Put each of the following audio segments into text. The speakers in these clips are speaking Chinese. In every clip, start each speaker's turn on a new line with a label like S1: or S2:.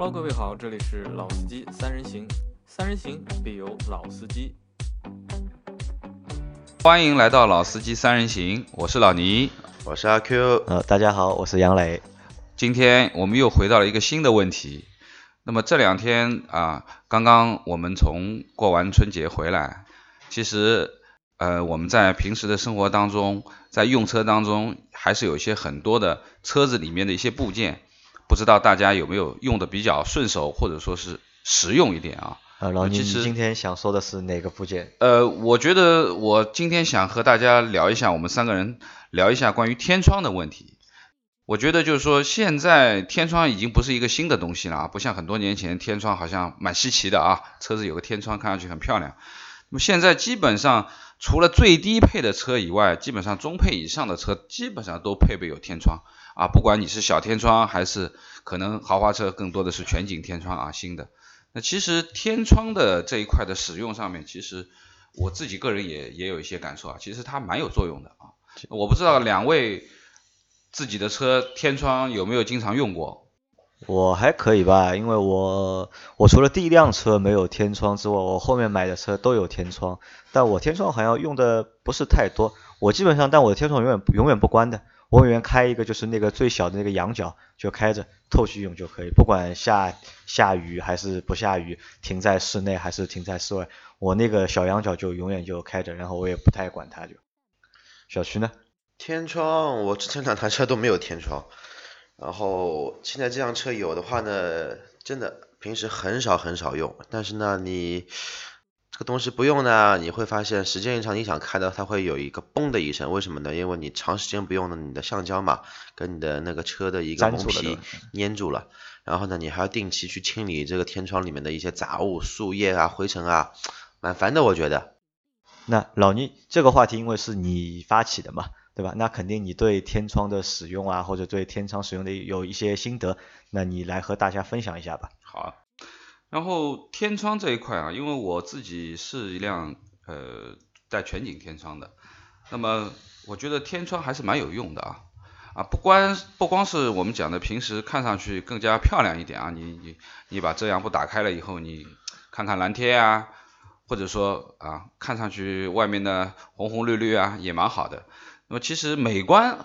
S1: Hello，各位好，这里是老司机三人行，三人行必有老司机。
S2: 欢迎来到老司机三人行，我是老倪，
S3: 我是阿 Q。
S4: 呃，大家好，我是杨磊。
S2: 今天我们又回到了一个新的问题。那么这两天啊，刚刚我们从过完春节回来，其实呃我们在平时的生活当中，在用车当中，还是有一些很多的车子里面的一些部件，不知道大家有没有用的比较顺手，或者说是实用一点啊？
S4: 呃，老倪，
S2: 其实
S4: 你今天想说的是哪个部件？
S2: 呃，我觉得我今天想和大家聊一下，我们三个人聊一下关于天窗的问题。我觉得就是说，现在天窗已经不是一个新的东西了啊，不像很多年前天窗好像蛮稀奇的啊，车子有个天窗看上去很漂亮。那么现在基本上除了最低配的车以外，基本上中配以上的车基本上都配备有天窗啊，不管你是小天窗还是可能豪华车更多的是全景天窗啊，新的。那其实天窗的这一块的使用上面，其实我自己个人也也有一些感受啊，其实它蛮有作用的啊。我不知道两位自己的车天窗有没有经常用过？
S4: 我还可以吧，因为我我除了第一辆车没有天窗之外，我后面买的车都有天窗，但我天窗好像用的不是太多。我基本上，但我的天窗永远永远不关的，我永远开一个就是那个最小的那个羊角就开着，透气用就可以，不管下下雨还是不下雨，停在室内还是停在室外，我那个小羊角就永远就开着，然后我也不太管它就。小区呢？
S3: 天窗，我之前两台车都没有天窗，然后现在这辆车有的话呢，真的平时很少很少用，但是呢，你个东西不用呢，你会发现时间一长，你想开的它会有一个嘣的一声，为什么呢？因为你长时间不用呢，你的橡胶嘛，跟你的那个车的一个蒙皮粘住了，然后呢，你还要定期去清理这个天窗里面的一些杂物、树叶啊、灰尘啊，蛮烦的，我觉得。
S4: 那老倪这个话题，因为是你发起的嘛，对吧？那肯定你对天窗的使用啊，或者对天窗使用的有一些心得，那你来和大家分享一下吧。
S2: 好啊，然后天窗这一块啊，因为我自己是一辆呃带全景天窗的，那么我觉得天窗还是蛮有用的啊。啊，不光不光是我们讲的平时看上去更加漂亮一点啊，你你你把遮阳布打开了以后，你看看蓝天啊，或者说啊看上去外面的红红绿绿啊也蛮好的，那么其实美观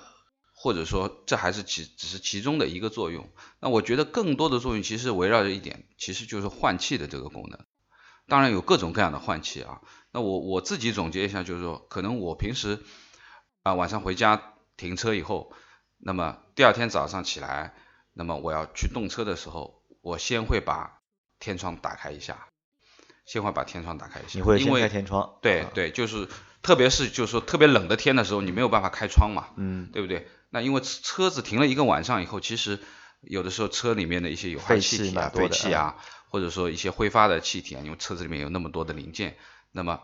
S2: 或者说这还是其只是其中的一个作用。那我觉得更多的作用其实围绕着一点，其实就是换气的这个功能。当然有各种各样的换气啊。那我我自己总结一下，就是说，可能我平时啊晚上回家停车以后，那么第二天早上起来，那么我要去动车的时候，我先会把天窗打开一下，先会把天窗打开一下，
S4: 你会先
S2: 因为
S4: 开天窗？啊，
S2: 对对，就是特别是就是说特别冷的天的时候，你没有办法开窗嘛，
S4: 嗯，
S2: 对不对？那因为车车子停了一个晚上以后，其实有的时候车里面的一些有害
S4: 气
S2: 气体啊、废气啊，或者说一些挥发的气体啊，因为车子里面有那么多的零件，那么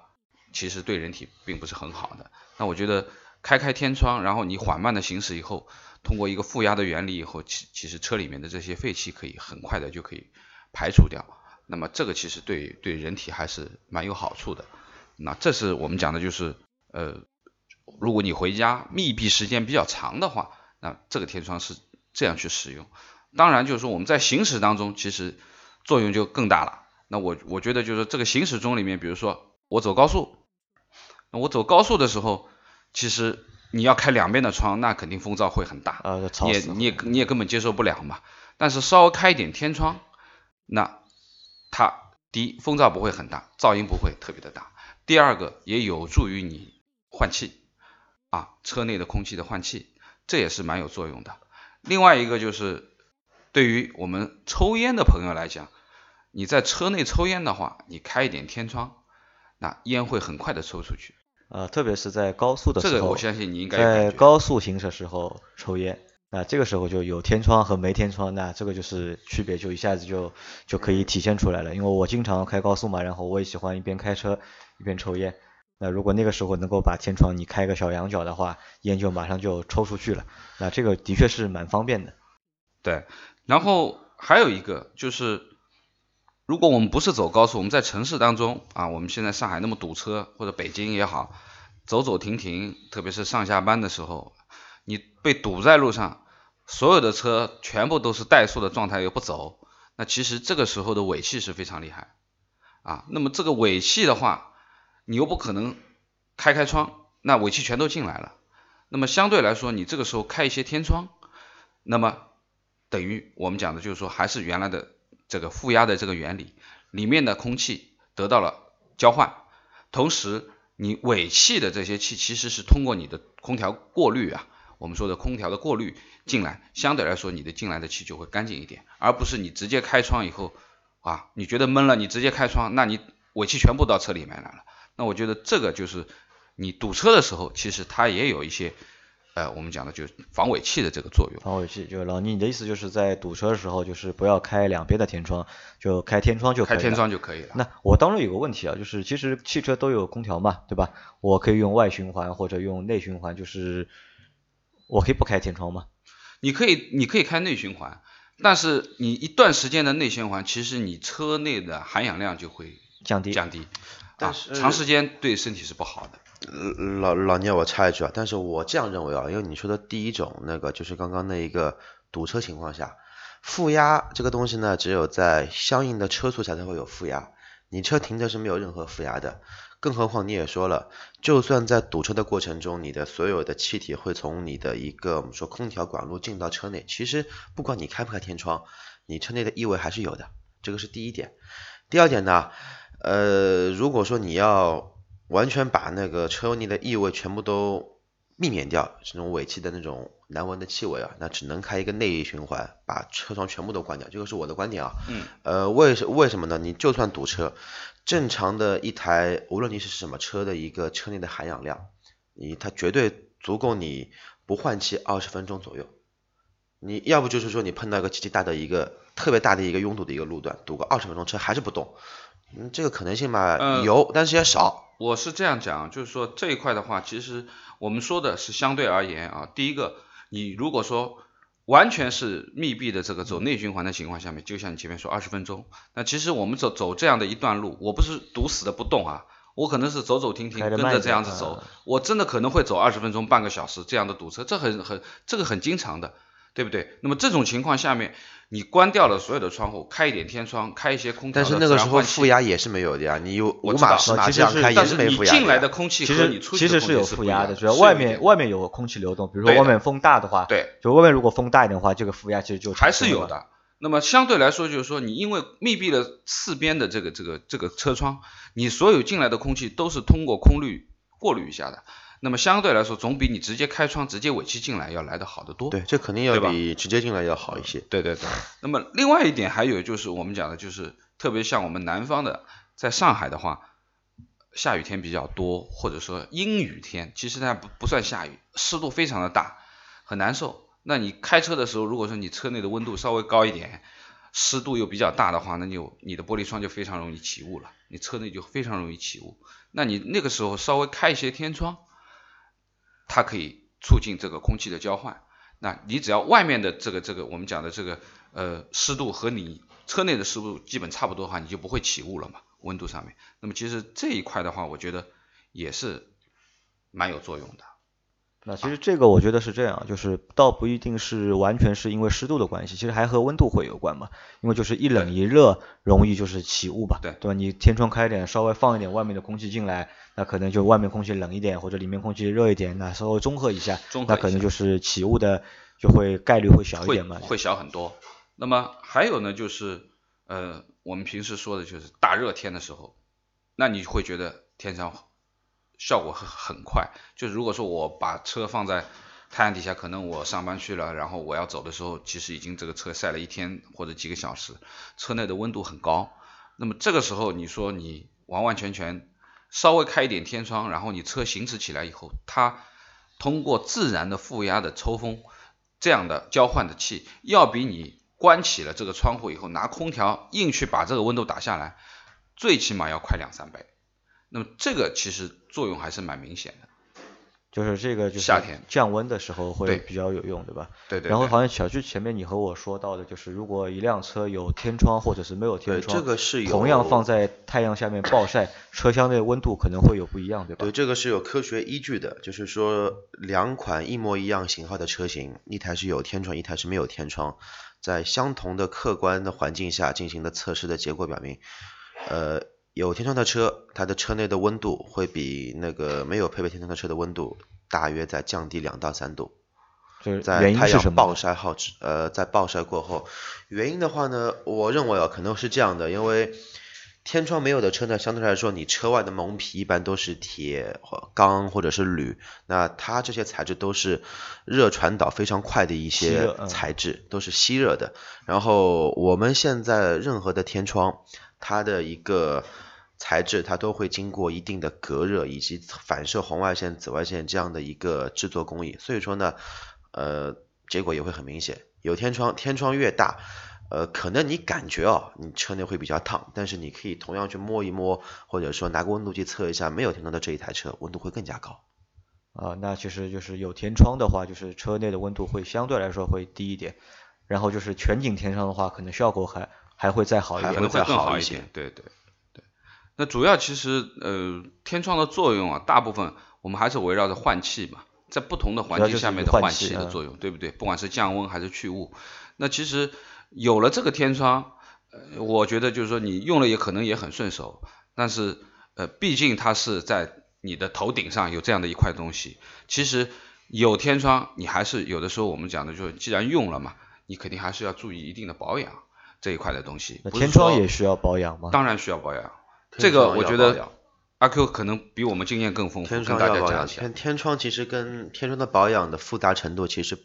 S2: 其实对人体并不是很好的。那我觉得开开天窗，然后你缓慢的行驶以后，通过一个负压的原理以后，其其实车里面的这些废气可以很快的就可以排除掉。那么这个其实对对人体还是蛮有好处的。那这是我们讲的就是呃，如果你回家密闭时间比较长的话，那这个天窗是这样去使用。当然就是说我们在行驶当中，其实作用就更大了。那我我觉得就是这个行驶中里面，比如说我走高速，那我走高速的时候，其实你要开两边的窗，那肯定风噪会很大，也你也你也根本接受不了嘛。但是稍微开一点天窗，那它第一风噪不会很大，噪音不会特别的大。第二个也有助于你换气啊，车内的空气的换气，这也是蛮有作用的。另外一个就是对于我们抽烟的朋友来讲，你在车内抽烟的话，你开一点天窗，那烟会很快的抽出去。
S4: 呃，特别是在高速的时候，
S2: 这个我相信你应该
S4: 在高速行驶时候抽烟，那这个时候就有天窗和没天窗，那这个就是区别，就一下子就就可以体现出来了。因为我经常开高速嘛，然后我也喜欢一边开车一边抽烟。那如果那个时候能够把天窗你开个小仰角的话，烟就马上就抽出去了。那这个的确是蛮方便的。
S2: 对，然后还有一个就是，如果我们不是走高速，我们在城市当中啊，我们现在上海那么堵车，或者北京也好，走走停停，特别是上下班的时候，你被堵在路上，所有的车全部都是怠速的状态又不走，那那其实这个时候的尾气是非常厉害啊。那么这个尾气的话，你又不可能开开窗，那尾气全都进来了。那么相对来说，你这个时候开一些天窗，那么等于我们讲的就是说，还是原来的这个负压的这个原理，里面的空气得到了交换，同时你尾气的这些气其实是通过你的空调过滤啊。我们说的空调的过滤进来，相对来说你的进来的气就会干净一点，而不是你直接开窗以后啊，你觉得闷了，你直接开窗，那你尾气全部到车里面来了。那我觉得这个就是你堵车的时候，其实它也有一些呃，我们讲的就是防尾气的这个作用。
S4: 防尾气，就老倪，你的意思就是在堵车的时候，就是不要开两边的天窗，就开天窗就可以
S2: 开天窗就可以了。
S4: 那我当中有个问题啊，就是其实汽车都有空调嘛，对吧？我可以用外循环或者用内循环，就是。我可以不开天窗吗？
S2: 你可以，你可以开内循环，但是你一段时间的内循环，其实你车内的含氧量就会
S4: 降低
S2: 降低，
S3: 但是
S2: 长时间对身体是不好的。
S3: 老老聂，我插一句啊，但是我这样认为啊，因为你说的第一种那个就是刚刚那一个堵车情况下，负压这个东西呢，只有在相应的车速下才会有负压，你车停着是没有任何负压的。更何况你也说了，就算在堵车的过程中，你的所有的气体会从你的一个我们说空调管路进到车内，其实不管你开不开天窗，你车内的异味还是有的，这个是第一点。第二点呢，呃，如果说你要完全把那个车内的异味全部都避免掉，这种尾气的那种难闻的气味啊，那只能开一个内循环，把车窗全部都关掉，这个是我的观点啊。
S2: 嗯。
S3: 呃，为什为什么呢？你就算堵车。正常的一台，无论你是什么车的一个车内的含氧量，你它绝对足够你不换气二十分钟左右。你要不就是说你碰到一个极其大的一个特别大的一个拥堵的一个路段，堵个二十分钟车还是不动，嗯，这个可能性嘛有，但是也少。
S2: 我是这样讲，就是说这一块的话，其实我们说的是相对而言啊，第一个，你如果说。完全是密闭的这个走内循环的情况下面，就像你前面说二十分钟，那其实我们走走这样的一段路，我不是堵死的不动啊，我可能是走走停停跟着这样子走，我真的可能会走二十分钟半个小时这样的堵车，这很很这个很经常的。对不对？那么这种情况下面，你关掉了所有的窗户，开一点天窗，开一些空调，
S3: 但是那个时候负压也是没有的呀。你有五马十码这样开也是没负压。
S2: 进来的空气和你出
S4: 去的其实是有负压的，主要外面外面有空气流动，比如说外面风大的话，
S2: 对，
S4: 就外面如果风大一点的话，这个负压其实就
S2: 还是有的。那么相对来说，就是说你因为密闭了四边的这个这个这个车窗，你所有进来的空气都是通过空滤过滤一下的。那么相对来说，总比你直接开窗直接尾气进来要来的好得多。
S3: 对，这肯定要比直接进来要好一些。
S2: 对对对。那么另外一点还有就是我们讲的就是，特别像我们南方的，在上海的话，下雨天比较多，或者说阴雨天，其实它不不算下雨，湿度非常的大，很难受。那你开车的时候，如果说你车内的温度稍微高一点，湿度又比较大的话，那就你的玻璃窗就非常容易起雾了，你车内就非常容易起雾。那你那个时候稍微开一些天窗。它可以促进这个空气的交换，那你只要外面的这个这个我们讲的这个呃湿度和你车内的湿度基本差不多的话，你就不会起雾了嘛，温度上面。那么其实这一块的话，我觉得也是蛮有作用的。
S4: 那其实这个我觉得是这样，就是倒不一定是完全是因为湿度的关系，其实还和温度会有关嘛。因为就是一冷一热容易就是起雾吧，
S2: 对
S4: 对吧？你天窗开一点，稍微放一点外面的空气进来，那可能就外面空气冷一点或者里面空气热一点，那稍微中和一下，那可能就是起雾的就会概率会小一点嘛，
S2: 会小很多。那么还有呢，就是呃我们平时说的就是大热天的时候，那你会觉得天上。效果很很快，就是如果说我把车放在太阳底下，可能我上班去了，然后我要走的时候，其实已经这个车晒了一天或者几个小时，车内的温度很高。那么这个时候你说你完完全全稍微开一点天窗，然后你车行驶起来以后，它通过自然的负压的抽风这样的交换的气，要比你关起了这个窗户以后拿空调硬去把这个温度打下来，最起码要快两三倍。那么这个其实作用还是蛮明显的，
S4: 就是这个就是
S2: 夏天
S4: 降温的时候会比较有用，对吧？
S2: 对对。
S4: 然后好像小区前面你和我说到的，就是如果一辆车有天窗或者是没有天窗，
S3: 这个是有
S4: 同样放在太阳下面暴晒，车厢内温度可能会有不一样，对吧？
S3: 对，这个是有科学依据的，就是说两款一模一样型号的车型，一台是有天窗，一台是没有天窗。在相同的客观的环境下进行的测试的结果表明，呃，有天窗的车，它的车内的温度会比那个没有配备天窗的车的温度大约在降低两到三度。在太阳？暴晒后呃，在暴晒过后，原因的话呢，我认为啊，可能是这样的，因为天窗没有的车呢，相对来说，你车外的蒙皮一般都是铁、或钢或者是铝，那它这些材质都是热传导非常快的一些材质，都是吸热的。然后我们现在任何的天窗，它的一个材质，它都会经过一定的隔热以及反射红外线、紫外线这样的一个制作工艺，所以说呢，呃，结果也会很明显。有天窗，天窗越大，呃，可能你感觉哦，你车内会比较烫，但是你可以同样去摸一摸，或者说拿个温度计测一下，没有天窗的这一台车温度会更加高。
S4: 啊，那其实就是有天窗的话，就是车内的温度会相对来说会低一点，然后就是全景天窗的话，可能效果还还会再好一点
S2: 还。会
S3: 再好一些
S2: 更好一点。对对对。那主要其实呃天窗的作用啊，大部分我们还是围绕着换气嘛，在不同的环境下面的换
S4: 气
S2: 的作用，对不对？不管是降温还是去雾，那其实有了这个天窗，呃，我觉得就是说你用了也可能也很顺手，但是呃，毕竟它是在你的头顶上有这样的一块东西，其实有天窗，你还是有的时候我们讲的就是，既然用了嘛，你肯定还是要注意一定的保养这一块的东西。
S4: 那天窗也需要保养吗？
S2: 当然需要保养。这个我觉得阿 Q 可能比我们经验更丰富，
S3: 天
S2: 跟大
S3: 窗要保养，
S2: 家讲一下。
S3: 天天窗其实跟天窗的保养的复杂程度其实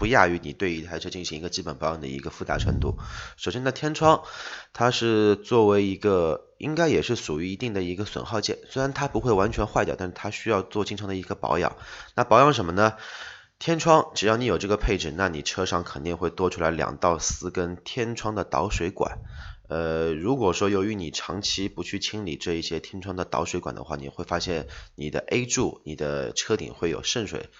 S3: 不亚于你对一台车进行一个基本保养的一个复杂程度。首先呢，天窗它是作为一个应该也是属于一定的一个损耗件，虽然它不会完全坏掉，但是它需要做经常的一个保养。那保养什么呢？天窗只要你有这个配置，那你车上肯定会多出来两到四根天窗的导水管。呃，如果说由于你长期不去清理这一些天窗的导水管的话，你会发现你的 A 柱、你的车顶会有渗水，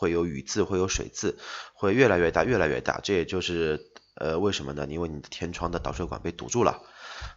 S3: 会有雨渍，会有水渍，会越来越大，越来越大。这也就是呃为什么呢？因为你的天窗的导水管被堵住了。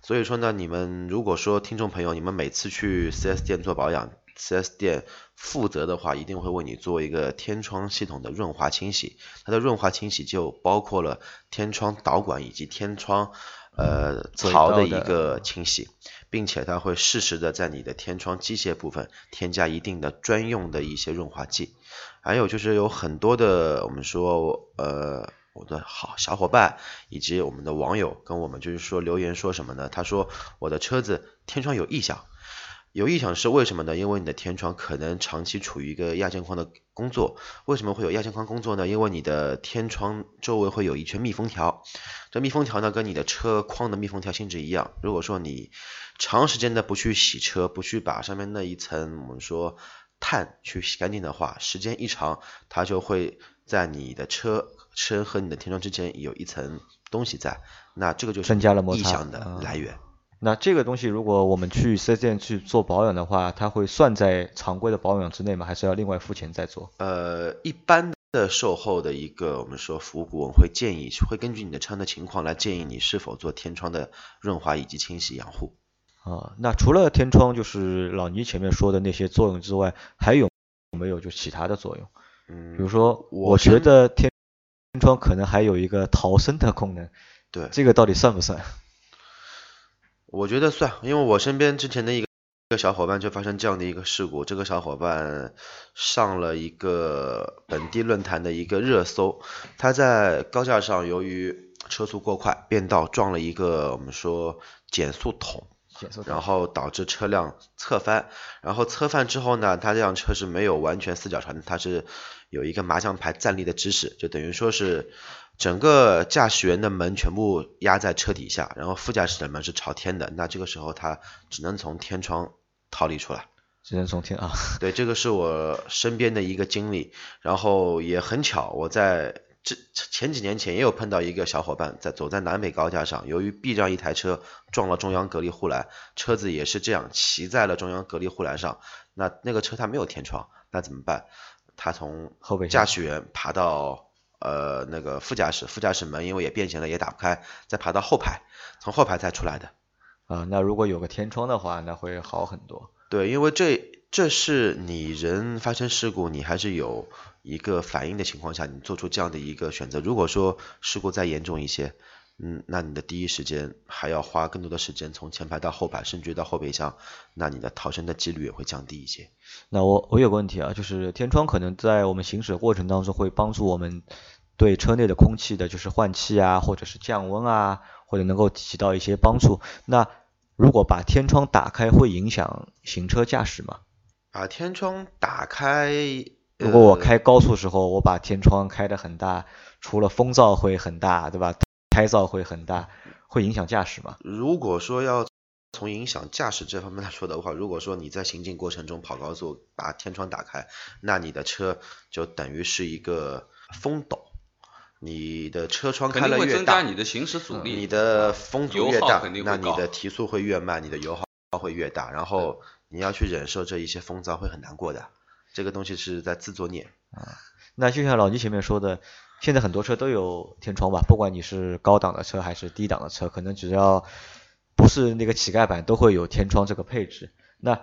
S3: 所以说呢，你们如果说听众朋友，你们每次去 4S 店做保养，4S 店负责的话，一定会为你做一个天窗系统的润滑清洗。它的润滑清洗就包括了天窗导管以及天窗呃槽的一个清洗，并且它会适时的在你的天窗机械部分添加一定的专用的一些润滑剂。还有就是有很多的我们说呃我的好小伙伴以及我们的网友跟我们就是说留言说什么呢？他说我的车子天窗有异响，有异响是为什么呢？因为你的天窗可能长期处于一个亚健康的工作。为什么会有亚健康工作呢？因为你的天窗周围会有一圈密封条，这密封条呢跟你的车框的密封条性质一样。如果说你长时间的不去洗车，不去把上面那一层我们说碳去洗干净的话，时间一长，它就会在你的车身和你的天窗之间有一层东西在，那这个就是
S4: 增加了摩擦
S3: 异响的
S4: 啊
S3: 来源。
S4: 那这个东西如果我们去四 S 店去做保养的话，它会算在常规的保养之内吗？还是要另外付钱再做？
S3: 呃，一般的售后的一个我们说服务顾问会建议，会根据你的车的情况来建议你是否做天窗的润滑以及清洗养护。
S4: 啊，那除了天窗就是老倪前面说的那些作用之外，还有没有就其他的作用？
S3: 嗯，
S4: 比如说，
S3: 我
S4: 我觉得天天窗可能还有一个逃生的功能，
S3: 对，
S4: 这个到底算不算？
S3: 我觉得算，因为我身边之前的一个一个小伙伴就发生这样的一个事故，这个小伙伴上了一个本地论坛的一个热搜，他在高架上由于车速过快变道撞了一个我们说减速
S4: 桶，
S3: 然后导致车辆侧翻，然后侧翻之后呢，他这辆车是没有完全四脚朝，它是有一个麻将牌站立的姿势，就等于说是整个驾驶员的门全部压在车底下，然后副驾驶的门是朝天的，那这个时候他只能从天窗逃离出来。
S4: 只能从天啊，
S3: 对，这个是我身边的一个经历，然后也很巧，我在这前几年前也有碰到一个小伙伴在走在南北高架上，由于避让一台车撞了中央隔离护栏，车子也是这样骑在了中央隔离护栏上，那那个车它没有天窗，那怎么办？他从
S4: 后备
S3: 驾驶员爬到呃那个副驾驶，副驾驶门因为也变形了也打不开，再爬到后排，从后排再出来的。
S4: 啊，那如果有个天窗的话，那会好很多。
S3: 对，因为这这是你人发生事故，你还是有一个反应的情况下，你做出这样的一个选择。如果说事故再严重一些，嗯，那你的第一时间还要花更多的时间从前排到后排，甚至到后备箱，那你的逃生的几率也会降低一些。
S4: 那我我有个问题啊，就是天窗可能在我们行驶的过程当中会帮助我们对车内的空气的就是换气啊，或者是降温啊，或者能够起到一些帮助。那如果把天窗打开会影响行车驾驶吗？
S3: 把天窗打开，
S4: 如果我
S3: 呃
S4: 开高速时候，我把天窗开得很大，除了风噪会很大，对吧？胎噪会很大，会影响驾驶吗？
S3: 如果说要从影响驾驶这方面来说的话，如果说你在行进过程中跑高速，把天窗打开，那你的车就等于是一个风斗，你的车窗
S2: 肯定会
S3: 开了越大，
S2: 增加你的行驶阻力，
S3: 你的风阻越大
S2: 肯定，会高
S3: 那你的提速会越慢，你的油耗会越大，然后你要去忍受这一些风噪会很难过的，这个东西是在自作孽啊。
S4: 那就像老倪前面说的，现在很多车都有天窗吧，不管你是高档的车还是低档的车，可能只要不是那个乞丐版都会有天窗这个配置。那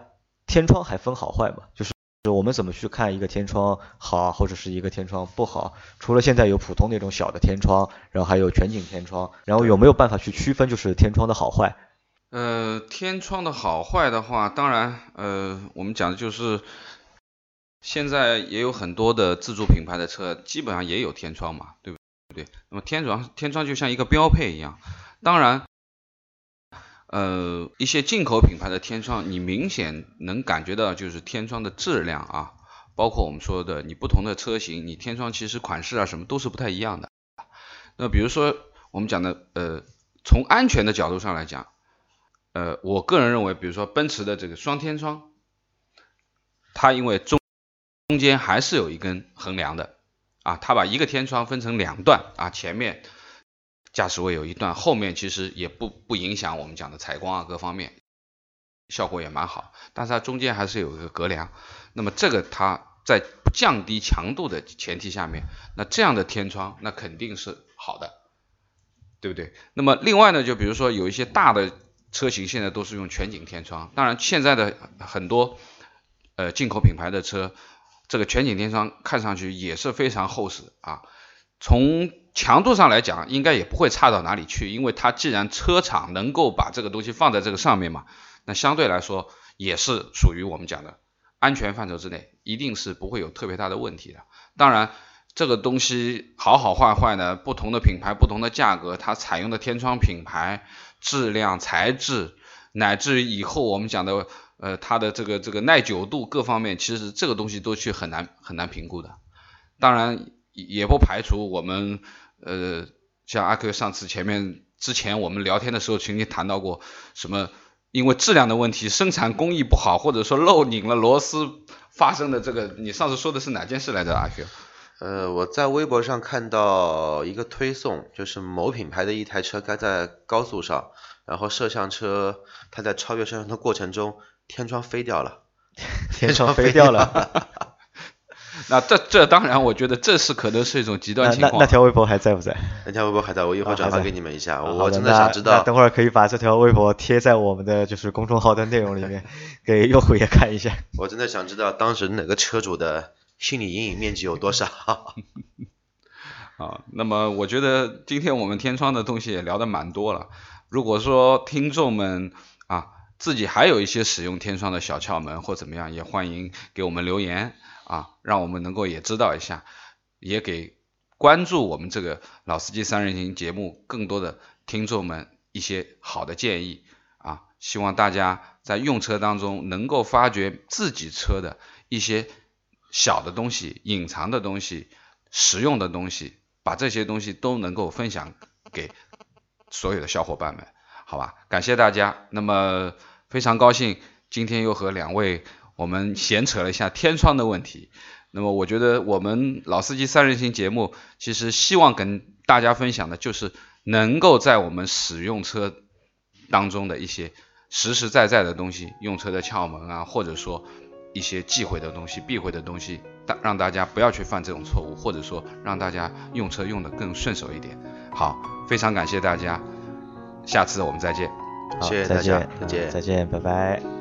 S4: 天窗还分好坏嘛？就是就我们怎么去看一个天窗好，或者是一个天窗不好？除了现在有普通那种小的天窗，然后还有全景天窗，然后有没有办法去区分就是天窗的好坏？
S2: 呃，天窗的好坏的话，当然，呃，我们讲的就是现在也有很多的自主品牌的车，基本上也有天窗嘛，对不对？那么天窗天窗就像一个标配一样，当然，呃，一些进口品牌的天窗，你明显能感觉到就是天窗的质量啊，包括我们说的你不同的车型，你天窗其实款式啊什么都是不太一样的。那比如说我们讲的，呃，从安全的角度上来讲。呃，我个人认为，比如说奔驰的这个双天窗，它因为中中间还是有一根横梁的啊，它把一个天窗分成两段啊，前面驾驶位有一段，后面其实也不不影响我们讲的采光啊各方面，效果也蛮好，但是它中间还是有一个隔梁，那么这个它在不降低强度的前提下面，那这样的天窗那肯定是好的，对不对？那么另外呢，就比如说有一些大的车型现在都是用全景天窗，当然现在的很多呃进口品牌的车，这个全景天窗看上去也是非常厚实啊。从强度上来讲，应该也不会差到哪里去，因为它既然车厂能够把这个东西放在这个上面嘛，那相对来说也是属于我们讲的安全范畴之内，一定是不会有特别大的问题的。当然。这个东西好好坏坏呢，不同的品牌、不同的价格，它采用的天窗品牌、质量、材质，乃至于以后我们讲的呃它的这个这个耐久度各方面，其实这个东西都去很难很难评估的。当然也不排除我们呃像阿 Q 上次前面之前我们聊天的时候曾经谈到过什么，因为质量的问题、生产工艺不好，或者说漏拧了螺丝发生的这个，你上次说的是哪件事来着，阿 Q？
S3: 呃，我在微博上看到一个推送，就是某品牌的一台车开在高速上，然后摄像车它在超越摄像头过程中，天窗飞掉了，
S4: 天窗飞掉了。
S2: 那这这当然，我觉得这是可能是一种极端情况。
S4: 那那条微博还在不在？
S3: 那条微博还在，我一会儿转发给你们一下，
S4: 啊
S3: 我真的想知道。
S4: 等会儿可以把这条微博贴在我们的就是公众号的内容里面，给用户也看一下。
S3: 我真的想知道当时哪个车主的心理阴影面积有多少。
S2: 啊，那么我觉得今天我们天窗的东西也聊得蛮多了。如果说听众们啊自己还有一些使用天窗的小窍门或怎么样，也欢迎给我们留言啊，让我们能够也知道一下，也给关注我们这个老司机三人行节目更多的听众们一些好的建议啊。希望大家在用车当中能够发掘自己车的一些小的东西、隐藏的东西、实用的东西，把这些东西都能够分享给所有的小伙伴们，好吧？感谢大家。那么非常高兴今天又和两位我们闲扯了一下天窗的问题。那么我觉得我们老司机三人行节目，其实希望跟大家分享的就是能够在我们使用车当中的一些实实在在的东西，用车的窍门啊，或者说一些忌讳的东西、避讳的东西，大让大家不要去犯这种错误，或者说让大家用车用的更顺手一点。好，非常感谢大家，下次我们再见。
S4: 好，
S3: 谢谢大
S4: 再见
S3: 家，再见
S4: 嗯再见，拜拜。